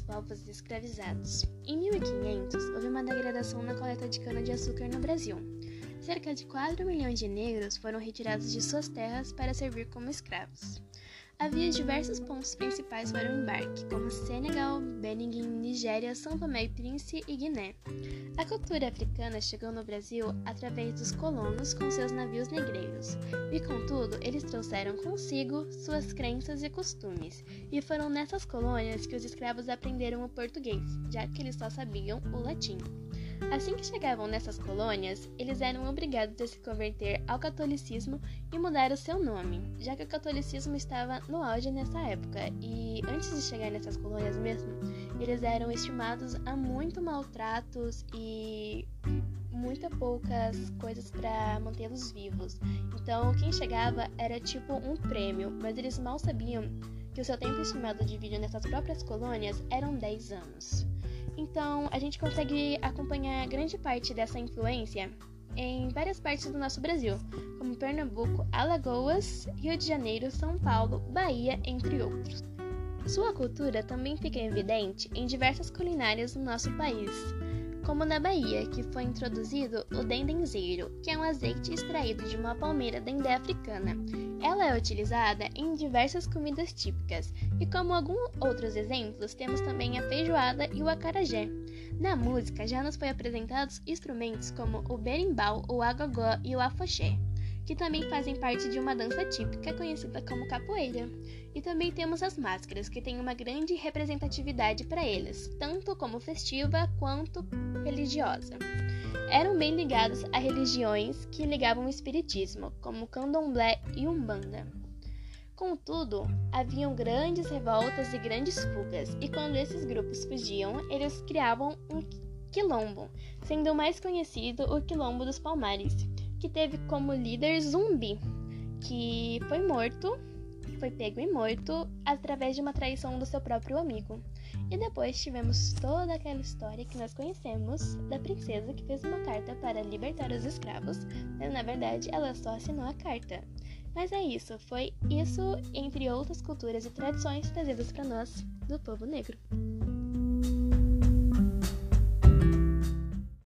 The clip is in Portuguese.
povos escravizados. Em 1500, houve uma degradação na coleta de cana-de-açúcar no Brasil. Cerca de 4 milhões de negros foram retirados de suas terras para servir como escravos. Havia diversos pontos principais para o embarque, como Senegal, Benin, Nigéria, São Tomé e Príncipe e Guiné. A cultura africana chegou no Brasil através dos colonos com seus navios negreiros, e contudo, eles trouxeram consigo suas crenças e costumes, e foram nessas colônias que os escravos aprenderam o português, já que eles só sabiam o latim. Assim que chegavam nessas colônias, eles eram obrigados a se converter ao catolicismo e mudar o seu nome, já que o catolicismo estava no auge nessa época e antes de chegar nessas colônias mesmo, eles eram estimados a muito maltratos e muito poucas coisas para mantê-los vivos. Então, quem chegava era tipo um prêmio, mas eles mal sabiam que o seu tempo estimado de vida nessas próprias colônias eram 10 anos. Então, a gente consegue acompanhar grande parte dessa influência em várias partes do nosso Brasil, como Pernambuco, Alagoas, Rio de Janeiro, São Paulo, Bahia, entre outros. Sua cultura também fica evidente em diversas culinárias do nosso país, como na Bahia, que foi introduzido o dendenzeiro, que é um azeite extraído de uma palmeira dendê africana. Ela é utilizada em diversas comidas típicas, e como alguns outros exemplos, temos também a feijoada e o acarajé. Na música já nos foi apresentados instrumentos como o berimbau, o agogó e o afoxé que também fazem parte de uma dança típica conhecida como capoeira. E também temos as máscaras, que têm uma grande representatividade para eles, tanto como festiva quanto religiosa. Eram bem ligados a religiões que ligavam o espiritismo, como candomblé e umbanda. Contudo, haviam grandes revoltas e grandes fugas, e quando esses grupos fugiam, eles criavam um quilombo, sendo o mais conhecido o Quilombo dos Palmares, que teve como líder Zumbi, que foi morto, foi pego e morto através de uma traição do seu próprio amigo. E depois tivemos toda aquela história que nós conhecemos da princesa que fez uma carta para libertar os escravos, mas na verdade ela só assinou a carta. Mas é isso, foi isso entre outras culturas e tradições trazidas para nós do povo negro.